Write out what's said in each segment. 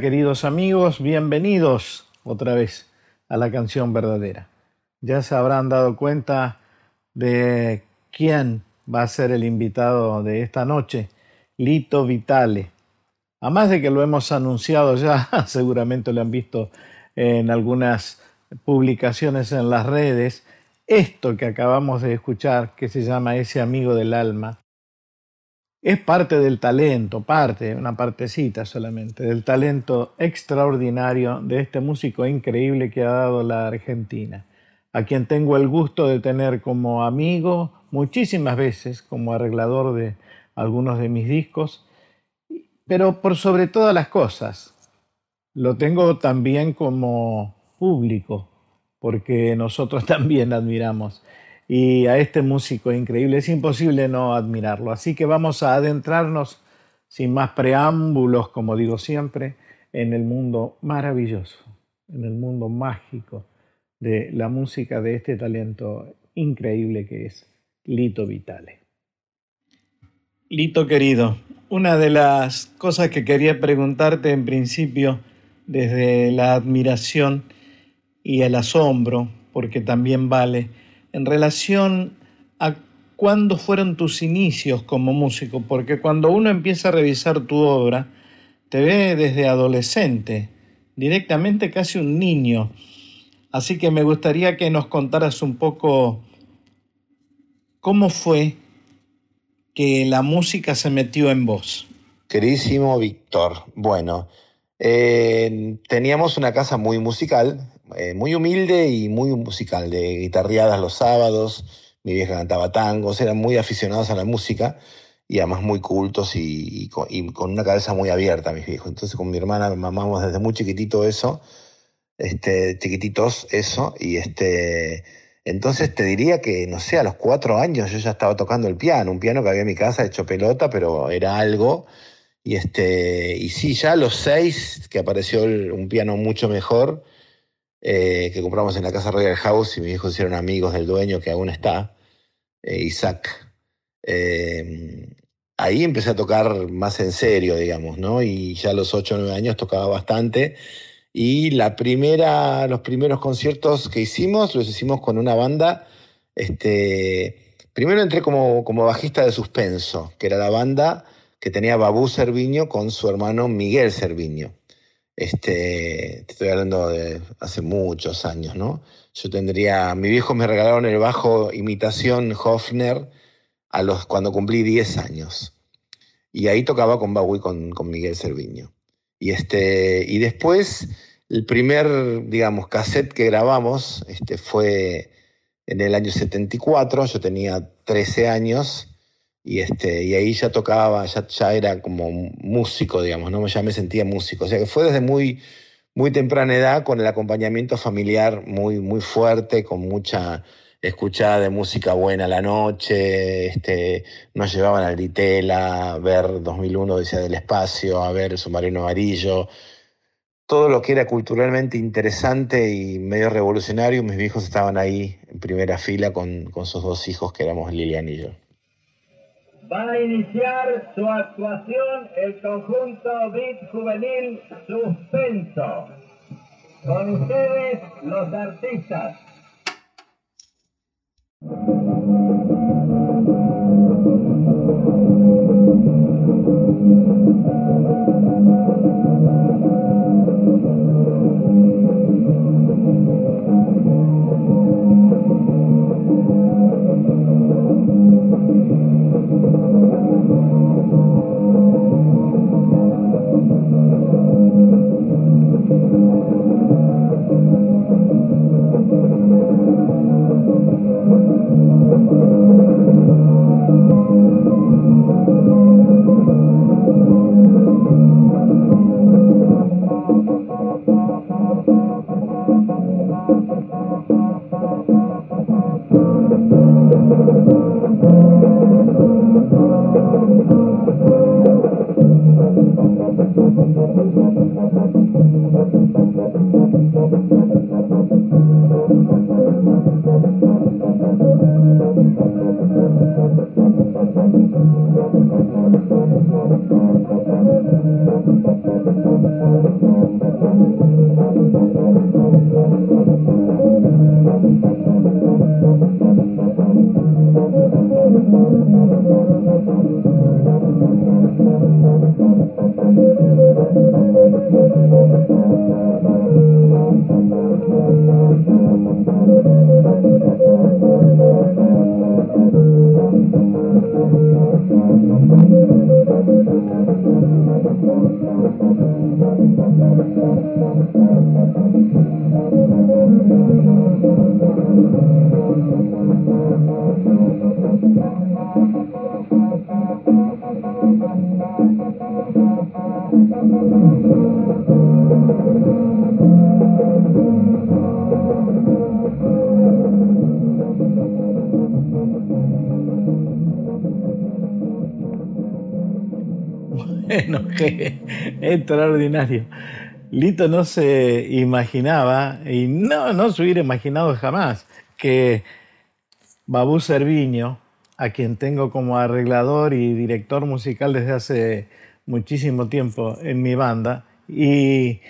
Queridos amigos, bienvenidos otra vez a la canción verdadera. Ya se habrán dado cuenta de quién va a ser el invitado de esta noche, Lito Vitale. A más de que lo hemos anunciado ya, seguramente lo han visto en algunas publicaciones en las redes, esto que acabamos de escuchar, que se llama Ese amigo del alma, es parte del talento, parte, una partecita solamente, del talento extraordinario de este músico increíble que ha dado la Argentina, a quien tengo el gusto de tener como amigo muchísimas veces, como arreglador de algunos de mis discos, pero por sobre todas las cosas, lo tengo también como público, porque nosotros también admiramos y a este músico increíble. Es imposible no admirarlo. Así que vamos a adentrarnos sin más preámbulos, como digo siempre, en el mundo maravilloso, en el mundo mágico de la música de este talento increíble que es Lito Vitale. Lito querido, una de las cosas que quería preguntarte en principio desde la admiración y el asombro, porque también vale, en relación a cuándo fueron tus inicios como músico, porque cuando uno empieza a revisar tu obra, te ve desde adolescente, directamente casi un niño. Así que me gustaría que nos contaras un poco cómo fue que la música se metió en vos. Queridísimo Víctor, bueno, eh, teníamos una casa muy musical, eh, muy humilde y muy musical, de guitarreadas los sábados, mi vieja cantaba tangos, eran muy aficionados a la música y además muy cultos y, con, una cabeza muy abierta, mis viejos. Entonces con mi hermana mamamos desde muy chiquitito eso, este, chiquititos eso, y este, entonces te diría que, no sé, a los cuatro años yo ya estaba tocando el piano, un piano que había en mi casa hecho pelota, pero era algo. Y, este, y sí, ya a los seis, que apareció un piano mucho mejor, eh, que compramos en la casa Royal House y mis hijos hicieron amigos del dueño que aún está, eh, Isaac. Eh, ahí empecé a tocar más en serio, digamos, ¿no? Y ya a los 8 o 9 años tocaba bastante. Y la primera, los primeros conciertos que hicimos los hicimos con una banda. Este, primero entré como, como bajista de suspenso, que era la banda que tenía Babú Cerviño con su hermano Miguel Cerviño. Este, te estoy hablando de hace muchos años, ¿no? Yo tendría, mi viejo me regalaron el bajo imitación Hofner a los, cuando cumplí 10 años. Y ahí tocaba con Bowie con, con Miguel Cerviño. Y, este, y después, el primer, digamos, cassette que grabamos este, fue en el año 74, yo tenía 13 años, y, este, y ahí ya tocaba, ya, ya era como músico, digamos, ¿no? ya me sentía músico. O sea que fue desde muy, muy temprana edad con el acompañamiento familiar muy, muy fuerte, con mucha escuchada de música buena a la noche, este, nos llevaban al Ditela a ver 2001 Odisea del Espacio, a ver Submarino Amarillo, todo lo que era culturalmente interesante y medio revolucionario, mis viejos estaban ahí en primera fila con, con sus dos hijos que éramos Lilian y yo va a iniciar su actuación el conjunto Beat Juvenil Suspenso. Con ustedes los artistas. Bueno, qué extraordinario. Lito no se imaginaba, y no, no se hubiera imaginado jamás, que Babú Serviño, a quien tengo como arreglador y director musical desde hace muchísimo tiempo en mi banda, y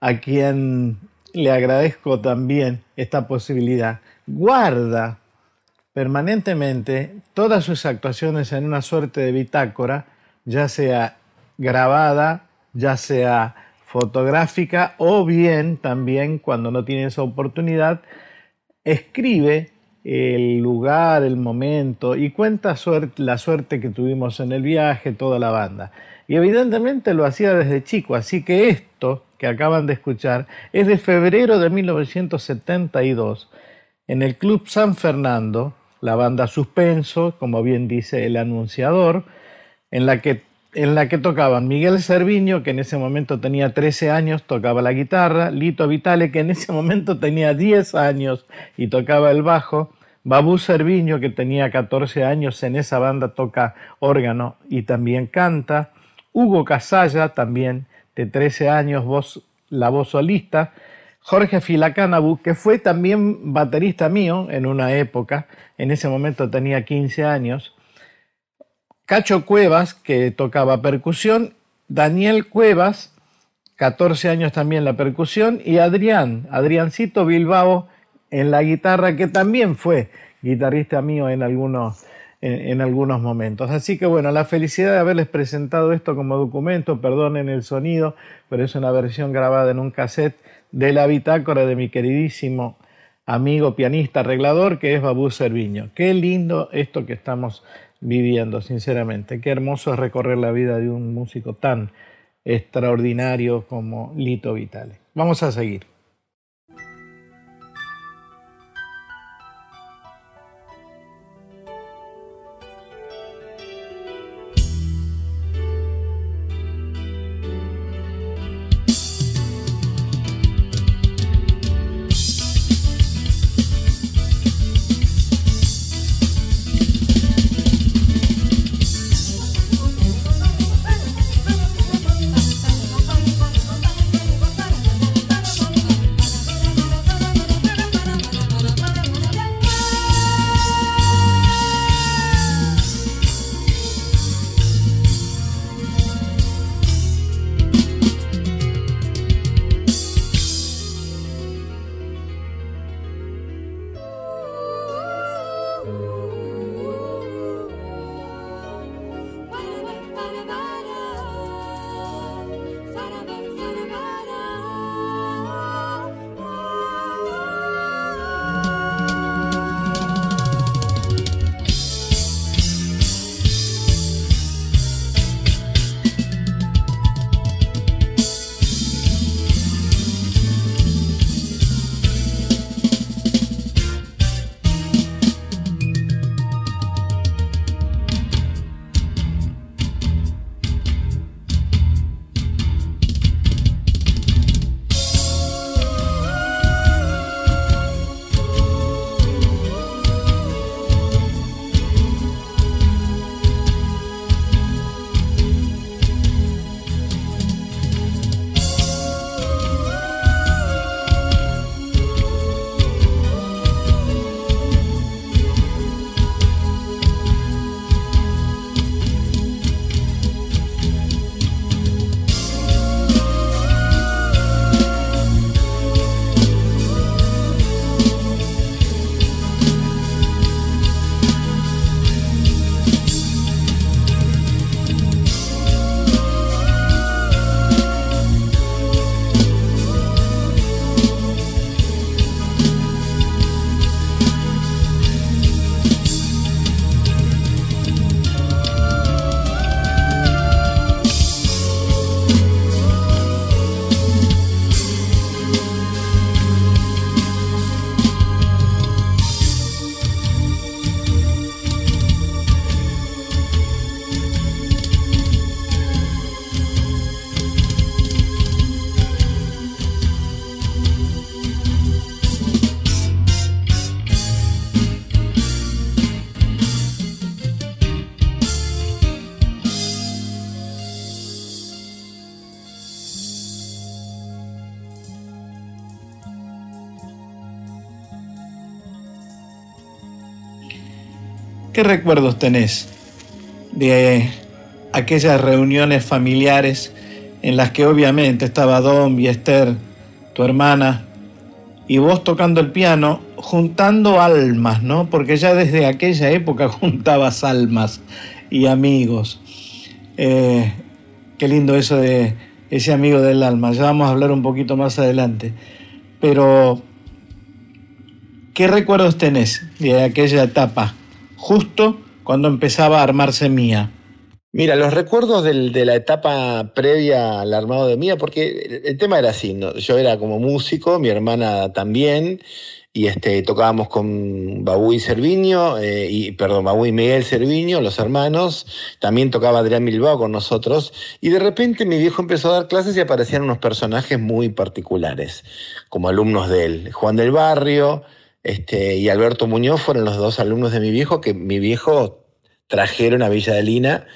a quien le agradezco también esta posibilidad, guarda permanentemente todas sus actuaciones en una suerte de bitácora, ya sea grabada, ya sea fotográfica o bien también cuando no tiene esa oportunidad, escribe el lugar, el momento y cuenta la suerte que tuvimos en el viaje, toda la banda. Y evidentemente lo hacía desde chico, así que esto que acaban de escuchar es de febrero de 1972 en el Club San Fernando, la banda Suspenso, como bien dice el anunciador, en la que en la que tocaban Miguel Cerviño, que en ese momento tenía 13 años, tocaba la guitarra, Lito Vitale, que en ese momento tenía 10 años y tocaba el bajo, Babú Cerviño, que tenía 14 años, en esa banda toca órgano y también canta, Hugo Casalla, también de 13 años, voz, la voz solista, Jorge Filacanabu, que fue también baterista mío en una época, en ese momento tenía 15 años, Cacho Cuevas, que tocaba percusión, Daniel Cuevas, 14 años también la percusión, y Adrián, Adriancito Bilbao en la guitarra, que también fue guitarrista mío en algunos, en, algunos momentos. Así que bueno, la felicidad de haberles presentado esto como documento, perdonen el sonido, pero es una versión grabada en un cassette de la bitácora de mi queridísimo amigo pianista arreglador que es Babú Cerviño. Qué lindo esto que estamos viviendo, sinceramente. Qué hermoso es recorrer la vida de un músico tan extraordinario como Lito Vitale. Vamos a seguir. ¿Qué recuerdos tenés de aquellas reuniones familiares en las que obviamente estaba Dom y Esther, tu hermana, y vos tocando el piano, juntando almas, ¿no? Porque ya desde aquella época juntabas almas y amigos. Eh, qué lindo eso de ese amigo del alma. Ya vamos a hablar un poquito más adelante. Pero, ¿qué recuerdos tenés de aquella etapa? Justo cuando empezaba a armarse Mía. Mira, los recuerdos de la etapa previa al armado de Mía, porque el, tema era así, yo era como músico, mi hermana también, y este, tocábamos con Babu y Cerviño, eh, y, perdón, Babu y Miguel Cerviño, los hermanos, también tocaba Adrián Bilbao con nosotros, y de repente mi viejo empezó a dar clases y aparecían unos personajes muy particulares, como alumnos de él, Juan del Barrio este, y Alberto Muñoz fueron los dos alumnos de mi viejo, que mi viejo trajeron a Villa de Lina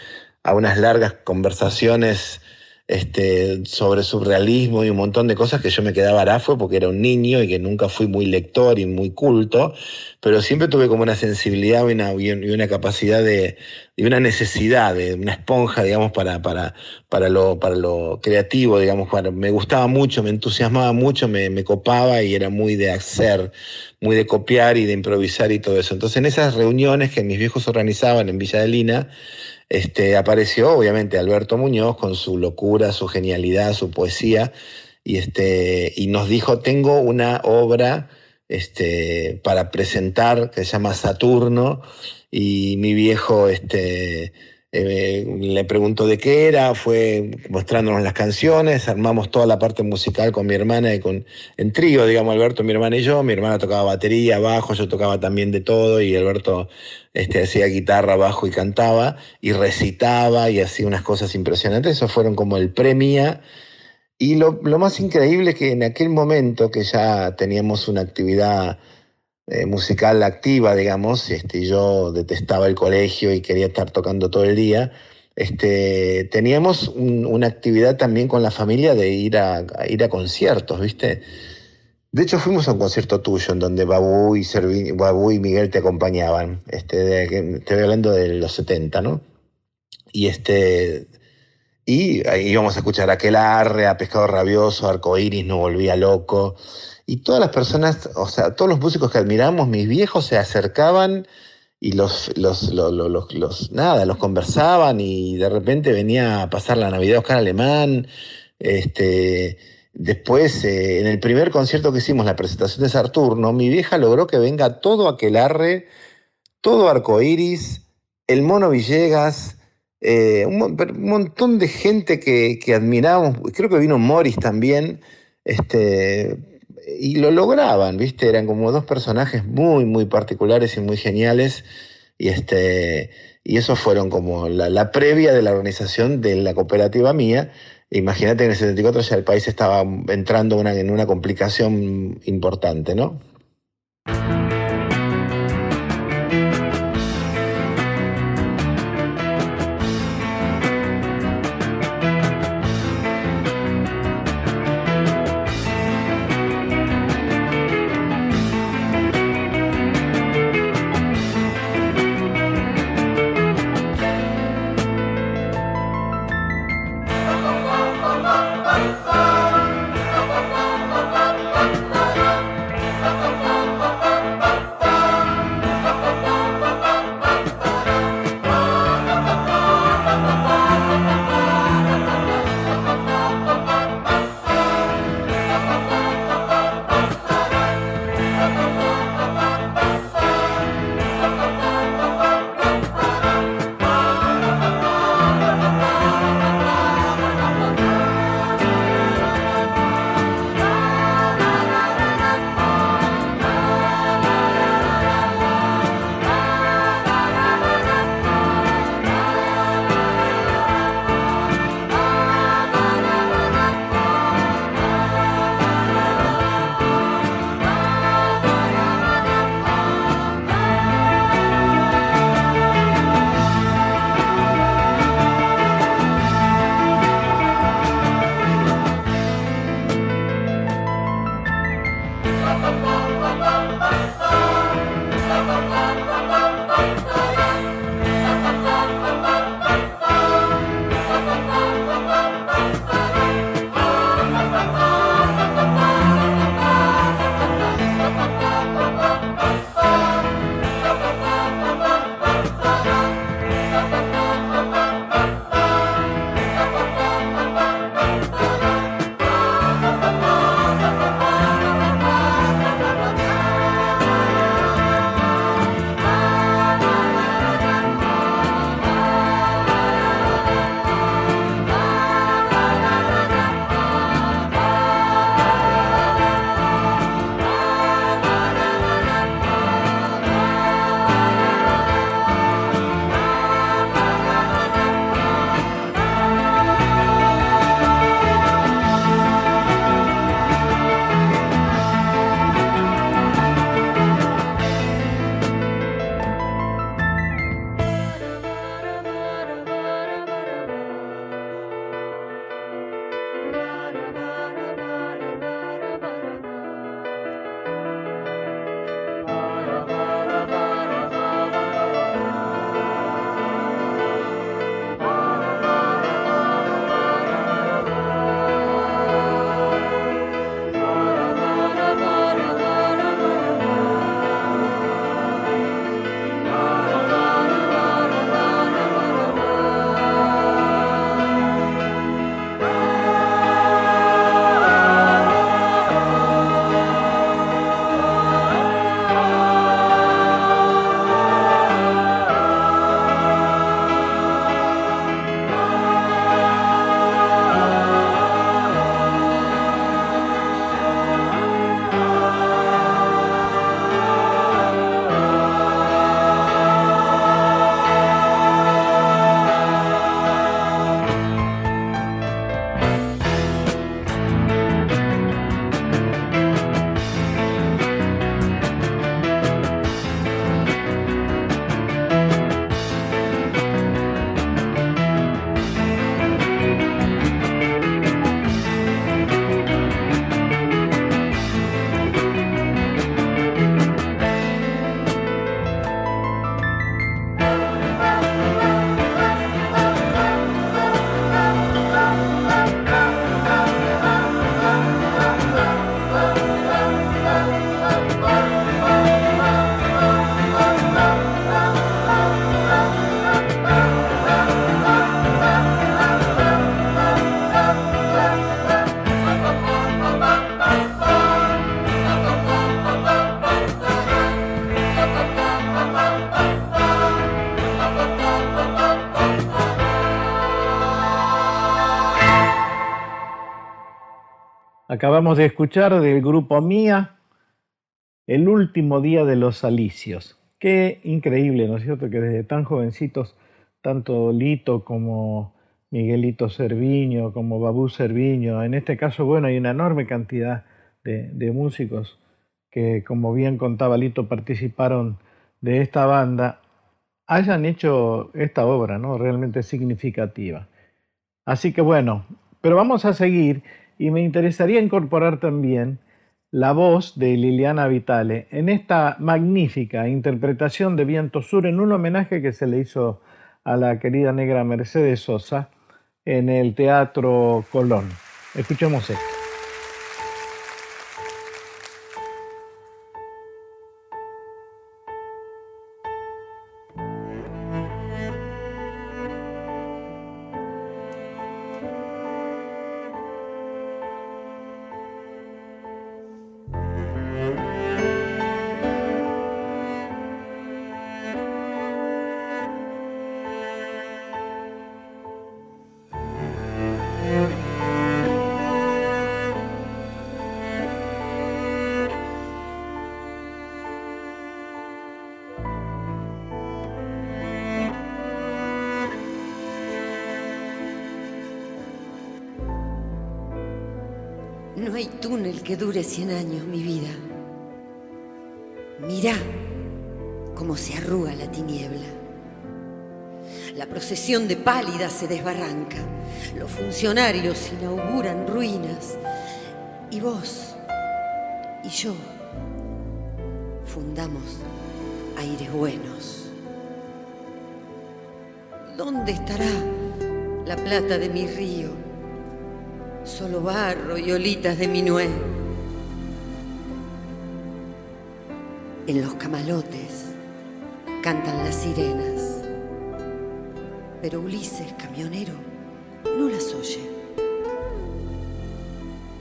a unas largas conversaciones este, sobre surrealismo y un montón de cosas que yo me quedaba arafo porque era un niño y que nunca fui muy lector y muy culto, pero siempre tuve como una sensibilidad y una, capacidad de, y una necesidad de una esponja, digamos, para, para, para, lo, para lo creativo, digamos, me gustaba mucho, me entusiasmaba mucho, me, me copaba y era muy de hacer, muy de copiar y de improvisar y todo eso. Entonces en esas reuniones que mis viejos organizaban en Villa de Lina, este, apareció obviamente Alberto Muñoz con su locura, su genialidad, su poesía, y, este, y nos dijo, tengo una obra este, para presentar que se llama Saturno, y mi viejo este, eh, le preguntó de qué era, fue mostrándonos las canciones, armamos toda la parte musical con mi hermana y con, en trío, digamos, Alberto, mi hermana y yo. Mi hermana tocaba batería, bajo, yo tocaba también de todo y Alberto este, hacía guitarra, bajo y cantaba y recitaba y hacía unas cosas impresionantes. Eso fueron como el premia. Y lo, lo más increíble es que en aquel momento que ya teníamos una actividad eh, musical activa, digamos, este, yo detestaba el colegio y quería estar tocando todo el día, este, teníamos una actividad también con la familia de ir a, ir a conciertos, ¿viste? De hecho, fuimos a un concierto tuyo en donde Babu y, Miguel te acompañaban. Este, estoy hablando de los 70, ¿no? Y este. Y ahí íbamos a escuchar a Aquelarre, a Pescado Rabioso, Arcoiris, No Volvía Loco. Y todas las personas, o sea, todos los músicos que admiramos, mis viejos se acercaban y los, los, los, nada, los conversaban y de repente venía a pasar la Navidad Oscar Alemán. Este, después, eh, en el primer concierto que hicimos, la presentación de Saturno, mi vieja logró que venga todo Aquelarre, todo Arcoiris, el Mono Villegas, eh, un, montón de gente que, que admiramos, creo que vino Morris también, este, y lo lograban, ¿viste? Eran como dos personajes muy, muy particulares y muy geniales. Y, este, y esos fueron como la, previa de la organización de la cooperativa mía. Imagínate en el 74 ya el país estaba entrando en una complicación importante, ¿no? Bye. Acabamos de escuchar del grupo Mía El último día de los alicios. Qué increíble, ¿no es cierto? Que desde tan jovencitos, tanto Lito como Miguelito Cerviño, como Babú Cerviño, en este caso, bueno, hay una enorme cantidad de, de músicos que, como bien contaba Lito, participaron de esta banda, hayan hecho esta obra, ¿no? Realmente significativa. Así que bueno, pero vamos a seguir y me interesaría incorporar también la voz de Liliana Vitale en esta magnífica interpretación de Viento Sur en un homenaje que se le hizo a la querida negra Mercedes Sosa en el Teatro Colón. Escuchemos esto. Cien años mi vida. Mirá cómo se arruga la tiniebla. La procesión de pálidas se desbarranca. Los funcionarios inauguran ruinas. Y vos y yo fundamos aires buenos. ¿Dónde estará la plata de mi río? Solo barro y olitas de minué. En los camalotes cantan las sirenas, pero Ulises, camionero, no las oye.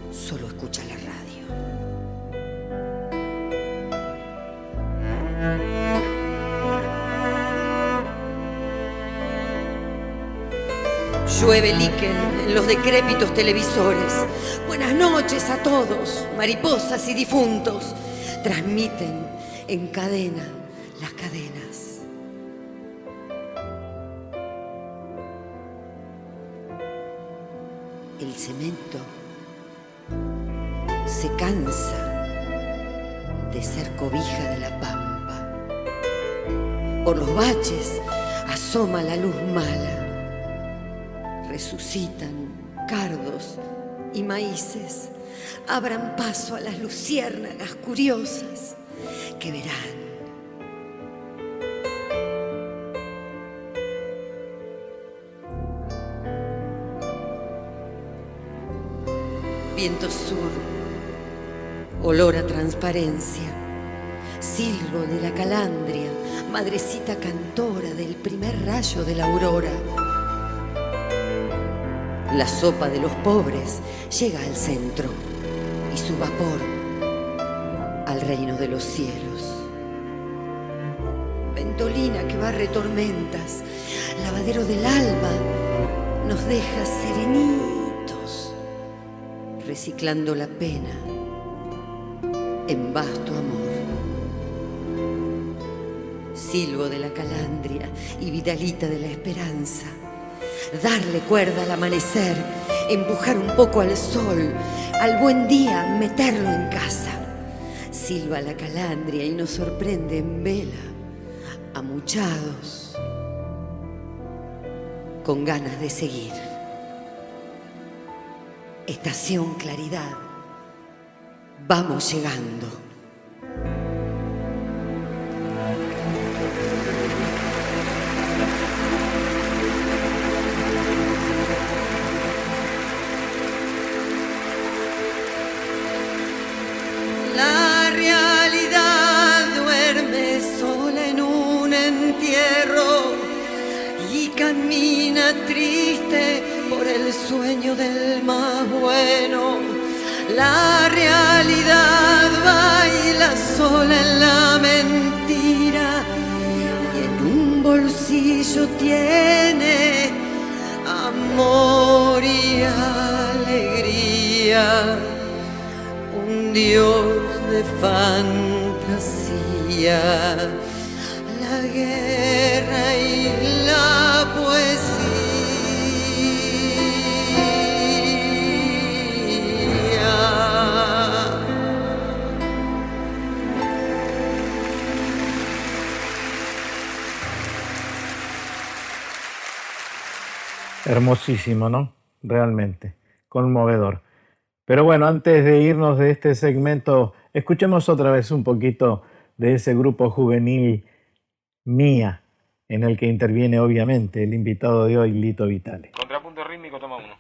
Solo escucha la radio. Llueve líquen en los decrépitos televisores. Buenas noches a todos, mariposas y difuntos. Transmiten encadena las cadenas. El cemento se cansa de ser cobija de la pampa. Por los baches asoma la luz mala. Resucitan cardos y maíces. Abran paso a las luciérnagas curiosas que verán. Viento sur, olor a transparencia, silbo de la calandria, madrecita cantora del primer rayo de la aurora. La sopa de los pobres llega al centro y su vapor al reino de los cielos. Ventolina que barre tormentas, lavadero del alba, nos deja serenitos, reciclando la pena en vasto amor. Silvo de la calandria y Vidalita de la esperanza, darle cuerda al amanecer, empujar un poco al sol, al buen día meterlo en casa silba la calandria y nos sorprende en vela, amuchados, con ganas de seguir. Estación Claridad, vamos llegando. Triste por el sueño del más bueno. La realidad baila sola en la mentira y en un bolsillo tiene amor y alegría. Dios de fantasía, la guerra y la Hermosísimo, ¿no? Realmente, conmovedor. Pero bueno, antes de irnos de este segmento, escuchemos otra vez un poquito de ese grupo juvenil Mía, en el que interviene obviamente el invitado de hoy, Lito Vitale. Contrapunto rítmico, toma uno.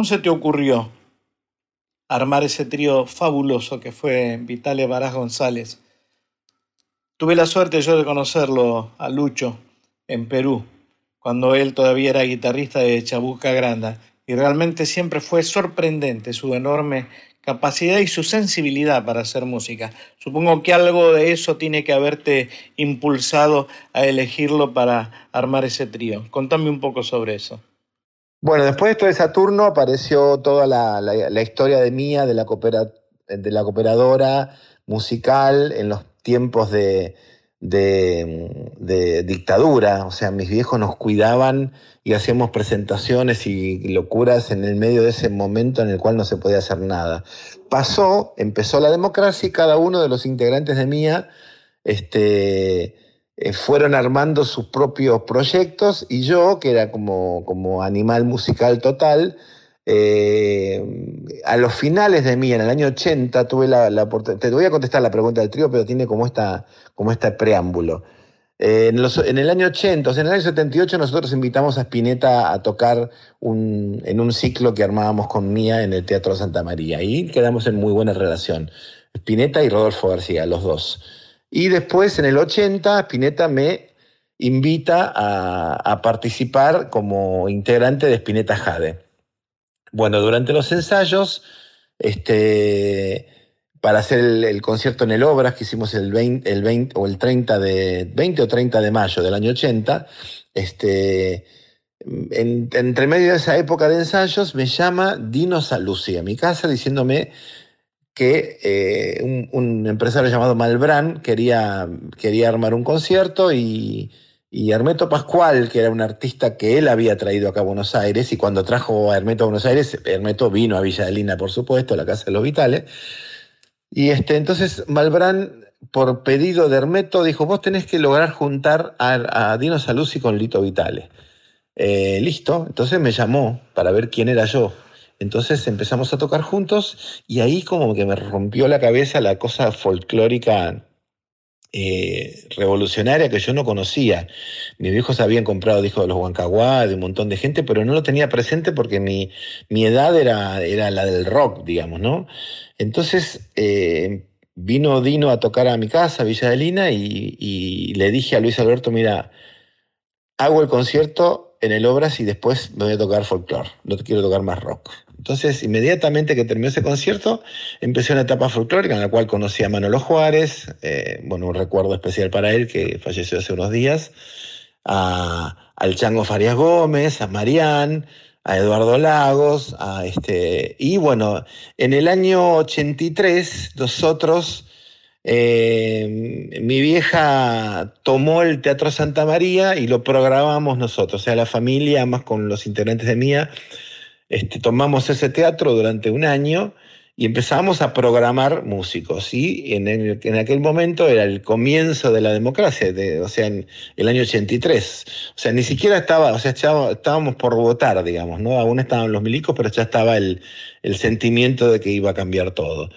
¿Cómo se te ocurrió armar ese trío fabuloso que fue Vitale Barás González? Tuve la suerte yo de conocerlo a Lucho en Perú, cuando él todavía era guitarrista de Chabuca Granda, y realmente siempre fue sorprendente su enorme capacidad y su sensibilidad para hacer música. Supongo que algo de eso tiene que haberte impulsado a elegirlo para armar ese trío. Contame un poco sobre eso. Bueno, después de esto de Saturno apareció toda la, historia de Mía, de la, la cooperadora musical en los tiempos de, de, dictadura, o sea, mis viejos nos cuidaban y hacíamos presentaciones y locuras en el medio de ese momento en el cual no se podía hacer nada. Pasó, empezó la democracia y cada uno de los integrantes de MIA este, eh, fueron armando sus propios proyectos y yo, que era como, como animal musical total, eh, a los finales de mí, en el año 80, tuve la, oportunidad. Te voy a contestar la pregunta del trío, pero tiene como, esta, como este preámbulo. Eh, en, el año 80, o sea, en el año 78, nosotros invitamos a Spinetta a tocar en un ciclo que armábamos con Mía en el Teatro Santa María. Y quedamos en muy buena relación. Spinetta y Rodolfo García, los dos. Y después, en el 80, Spinetta me invita a, a participar como integrante de Spinetta Jade. Bueno, durante los ensayos, este, para hacer el, concierto en el Obras, que hicimos el 20, el 20 o el 30 de, 20 o 30 de mayo del año 80, este, entre medio de esa época de ensayos, me llama Dino Saluzzi a mi casa diciéndome que eh, un, empresario llamado Malbrán quería, quería armar un concierto y y Hermeto Pascual, que era un artista que él había traído acá a Buenos Aires, y cuando trajo a Hermeto a Buenos Aires, Hermeto vino a Villa de Lina, por supuesto, a la Casa de los Vitales. Y este, entonces Malbrán, por pedido de Hermeto, dijo, vos tenés que lograr juntar a, Dino Saluzzi con Lito Vitale. Eh, listo, entonces me llamó para ver quién era yo. Entonces empezamos a tocar juntos y ahí como que me rompió la cabeza la cosa folclórica eh, revolucionaria que yo no conocía. Mis viejos habían comprado discos de los Huancaguá, de un montón de gente, pero no lo tenía presente porque mi, mi edad era, era la del rock, digamos, ¿no? Entonces eh, vino Dino a tocar a mi casa, Villa de Lina, y, le dije a Luis Alberto, mira, hago el concierto en el Obras y después me voy a tocar folclore, no quiero tocar más rock. Entonces, inmediatamente que terminó ese concierto, empecé una etapa folclórica en la cual conocí a Manolo Juárez, eh, bueno, un recuerdo especial para él que falleció hace unos días, a, al Chango Farias Gómez, a Marián, a Eduardo Lagos, a este, y bueno, en el año 83 nosotros, eh, mi vieja tomó el Teatro Santa María y lo programamos nosotros, o sea, la familia, más con los integrantes de Mía, este, tomamos ese teatro durante un año y empezamos a programar músicos. Y en, en, aquel momento era el comienzo de la democracia, de, o sea, en el año 83. O sea, ni siquiera estaba, o sea, estábamos por votar, digamos, ¿no? Aún estaban los milicos, pero ya estaba el, el sentimiento de que iba a cambiar todo.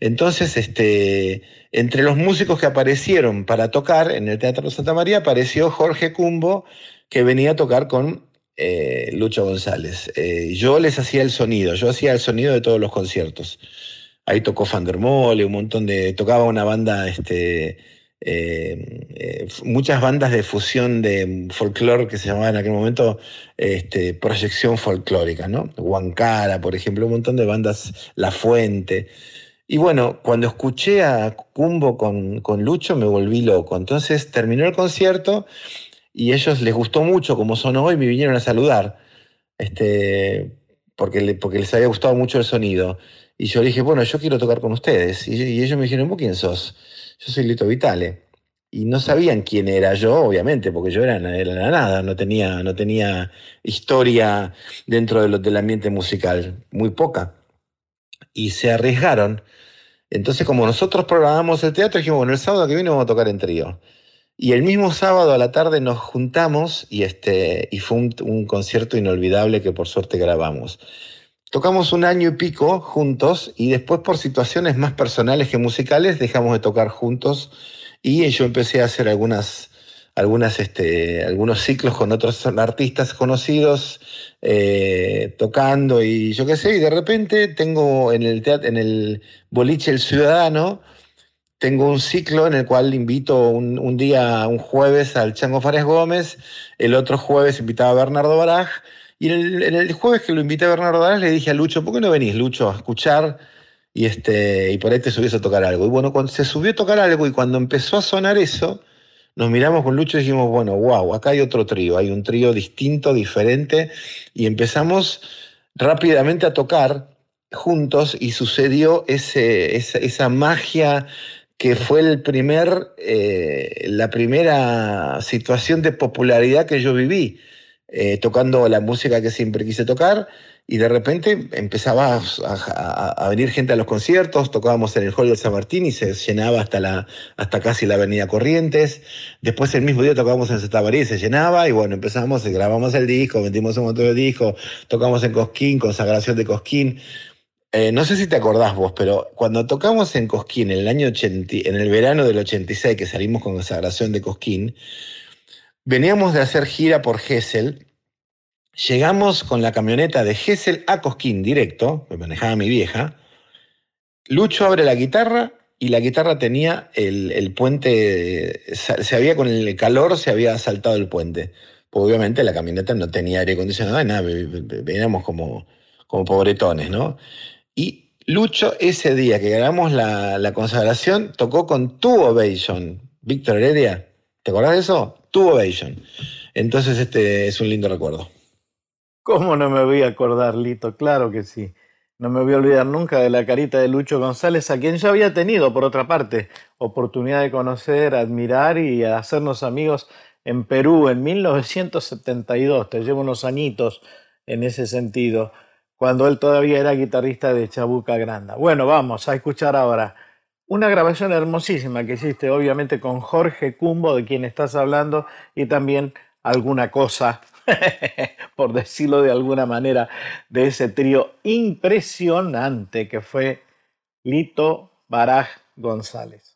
Entonces, este, entre los músicos que aparecieron para tocar en el Teatro Santa María, apareció Jorge Cumbo, que venía a tocar con eh, Lucho González. Eh, yo les hacía el sonido, yo hacía el sonido de todos los conciertos. Ahí tocó Fandermole, un montón de. tocaba una banda, este, eh, muchas bandas de fusión de folclore que se llamaban en aquel momento este, proyección folclórica, ¿no? Huancara, por ejemplo, un montón de bandas, La Fuente. Y bueno, cuando escuché a Cumbo con, con Lucho me volví loco. Entonces terminó el concierto y ellos les gustó mucho como sonó y me vinieron a saludar, este, porque, porque les había gustado mucho el sonido. Y yo dije, bueno, yo quiero tocar con ustedes. Y, ellos me dijeron, ¿vos quién sos? Yo soy Lito Vitale. Y no sabían quién era yo, obviamente, porque yo era, era nada, no tenía, no tenía historia dentro de del ambiente musical, muy poca. Y se arriesgaron. Entonces, como nosotros programamos el teatro, dijimos, bueno, el sábado que viene vamos a tocar en trío. Y el mismo sábado a la tarde nos juntamos y, este, y fue un, concierto inolvidable que por suerte grabamos. Tocamos un año y pico juntos y después por situaciones más personales que musicales dejamos de tocar juntos y yo empecé a hacer algunas, algunas, este, algunos ciclos con otros artistas conocidos eh, tocando y yo qué sé, y de repente tengo en el, teatro, en el boliche El Ciudadano, tengo un ciclo en el cual invito un, día, un jueves, al Chango Fares Gómez, el otro jueves invitaba a Bernardo Baraj, y en el, jueves que lo invité a Bernardo Baraj le dije a Lucho, ¿por qué no venís, Lucho, a escuchar? y, este, y por ahí te subías a tocar algo. Y bueno, cuando se subió a tocar algo y cuando empezó a sonar eso, nos miramos con Lucho y dijimos, bueno, wow, acá hay otro trío, hay un trío distinto, diferente, y empezamos rápidamente a tocar juntos y sucedió ese, esa, magia que fue el primer, eh, la primera situación de popularidad que yo viví, eh, tocando la música que siempre quise tocar y de repente empezaba a, venir gente a los conciertos, tocábamos en el Hall de San Martín y se llenaba hasta, la, hasta casi la Avenida Corrientes. Después el mismo día tocábamos en Santa María y se llenaba y bueno, empezamos, grabamos el disco, vendimos un montón de discos, tocamos en Cosquín, consagración de Cosquín. Eh, no sé si te acordás vos, pero cuando tocamos en Cosquín en el año 80, en el verano del 86, que salimos con consagración de Cosquín, veníamos de hacer gira por Gessel Llegamos con la camioneta de Gessel a Cosquín directo, me manejaba mi vieja. Lucho abre la guitarra y la guitarra tenía el, puente, se había con el calor, se había saltado el puente. Pues obviamente la camioneta no tenía aire acondicionado, nada, veníamos como, como pobretones, ¿no? Y Lucho, ese día que grabamos la, consagración, tocó con Tu Ovation. Víctor Heredia, ¿te acordás de eso? Tu Ovation. Entonces, este es un lindo recuerdo. ¿Cómo no me voy a acordar, Lito? Claro que sí. No me voy a olvidar nunca de la carita de Lucho González, a quien yo había tenido, por otra parte, oportunidad de conocer, admirar y hacernos amigos en Perú en 1972. Te llevo unos añitos en ese sentido, cuando él todavía era guitarrista de Chabuca Granda. Bueno, vamos a escuchar ahora una grabación hermosísima que hiciste, obviamente, con Jorge Cumbo, de quien estás hablando, y también alguna cosa por decirlo de alguna manera, de ese trío impresionante que fue Lito Baraj González.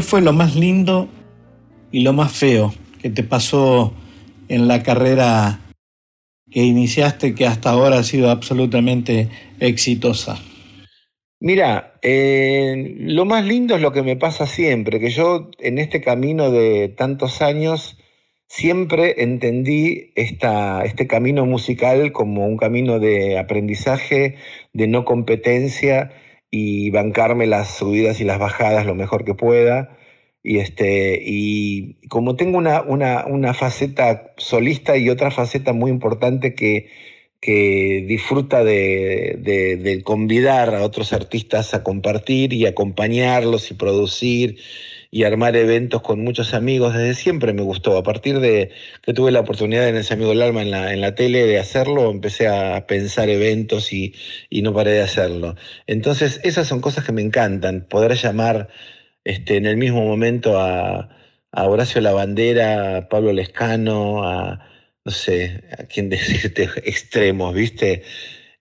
¿Qué fue lo más lindo y lo más feo que te pasó en la carrera que iniciaste que hasta ahora ha sido absolutamente exitosa? Mira, eh, lo más lindo es lo que me pasa siempre, que yo en este camino de tantos años siempre entendí esta, este camino musical como un camino de aprendizaje, de no competencia y bancarme las subidas y las bajadas lo mejor que pueda. Y, este, y como tengo una, una, una faceta solista y otra faceta muy importante que, que disfruta de, de, convidar a otros artistas a compartir y acompañarlos y producir y armar eventos con muchos amigos. Desde siempre me gustó. A partir de que tuve la oportunidad en ese amigo del alma en la, en la tele de hacerlo, empecé a pensar eventos y, y no paré de hacerlo. Entonces, esas son cosas que me encantan. Poder llamar este, en el mismo momento a, a Horacio Lavandera, a Pablo Lescano, a no sé, a quién decirte extremos, ¿viste?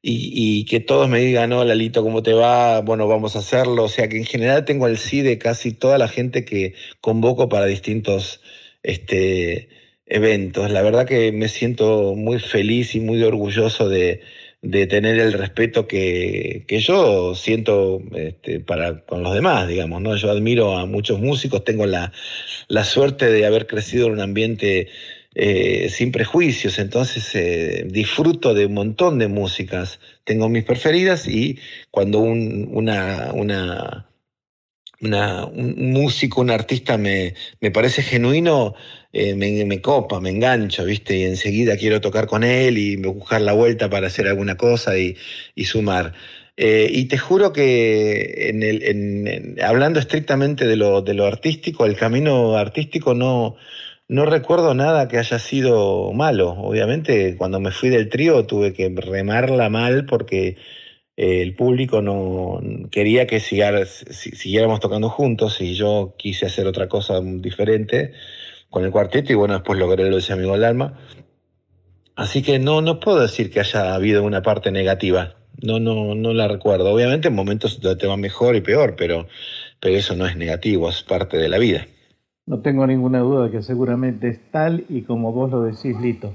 Y, que todos me digan, no, Lalito, ¿cómo te va? Bueno, vamos a hacerlo. O sea que en general tengo el sí de casi toda la gente que convoco para distintos este, eventos. La verdad que me siento muy feliz y muy orgulloso de, tener el respeto que, yo siento este, para, con los demás, digamos. ¿no? Yo admiro a muchos músicos, tengo la, la suerte de haber crecido en un ambiente eh, sin prejuicios, entonces eh, disfruto de un montón de músicas, tengo mis preferidas y cuando un, una, un músico, un artista me, me parece genuino, eh, me, copa, me engancho, ¿viste? Y enseguida quiero tocar con él y buscar la vuelta para hacer alguna cosa y, sumar. y te juro que en el, hablando estrictamente de lo, de lo artístico, el camino artístico no, no recuerdo nada que haya sido malo. Obviamente, cuando me fui del trío tuve que remarla mal porque eh, el público no quería que siguiéramos tocando juntos y yo quise hacer otra cosa diferente con el cuarteto y bueno, después logré lo de amigo del alma. Así que no, no puedo decir que haya habido una parte negativa. No, no, no la recuerdo. Obviamente en momentos te va mejor y peor, pero, pero eso no es negativo, es parte de la vida. No tengo ninguna duda que seguramente es tal y como vos lo decís, Lito.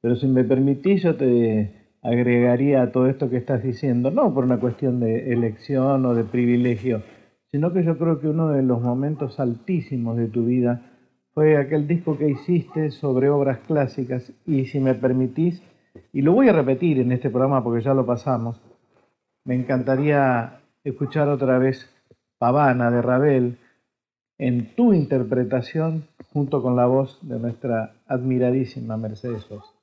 Pero si me permitís, yo te agregaría a todo esto que estás diciendo, no por una cuestión de elección o de privilegio, sino que yo creo que uno de los momentos altísimos de tu vida fue aquel disco que hiciste sobre obras clásicas y si me permitís, y lo voy a repetir en este programa porque ya lo pasamos, me encantaría escuchar otra vez Pavana de Ravel, en tu interpretación junto con la voz de nuestra admiradísima Mercedes Sosa.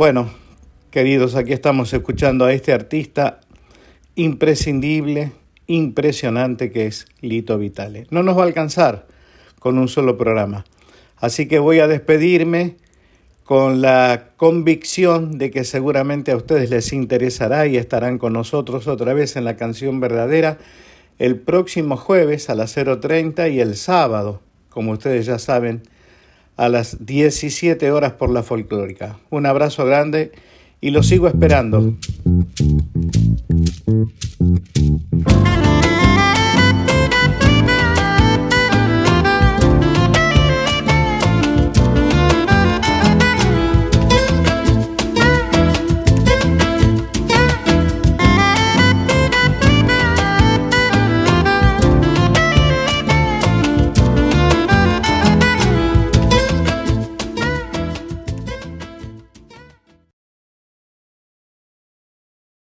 Bueno, queridos, aquí estamos escuchando a este artista imprescindible, impresionante que es Lito Vitale. No nos va a alcanzar con un solo programa. Así que voy a despedirme con la convicción de que seguramente a ustedes les interesará y estarán con nosotros otra vez en la canción verdadera el próximo jueves a las 0.30 y el sábado, como ustedes ya saben, a las 17 horas por la folclórica. Un abrazo grande y lo sigo esperando.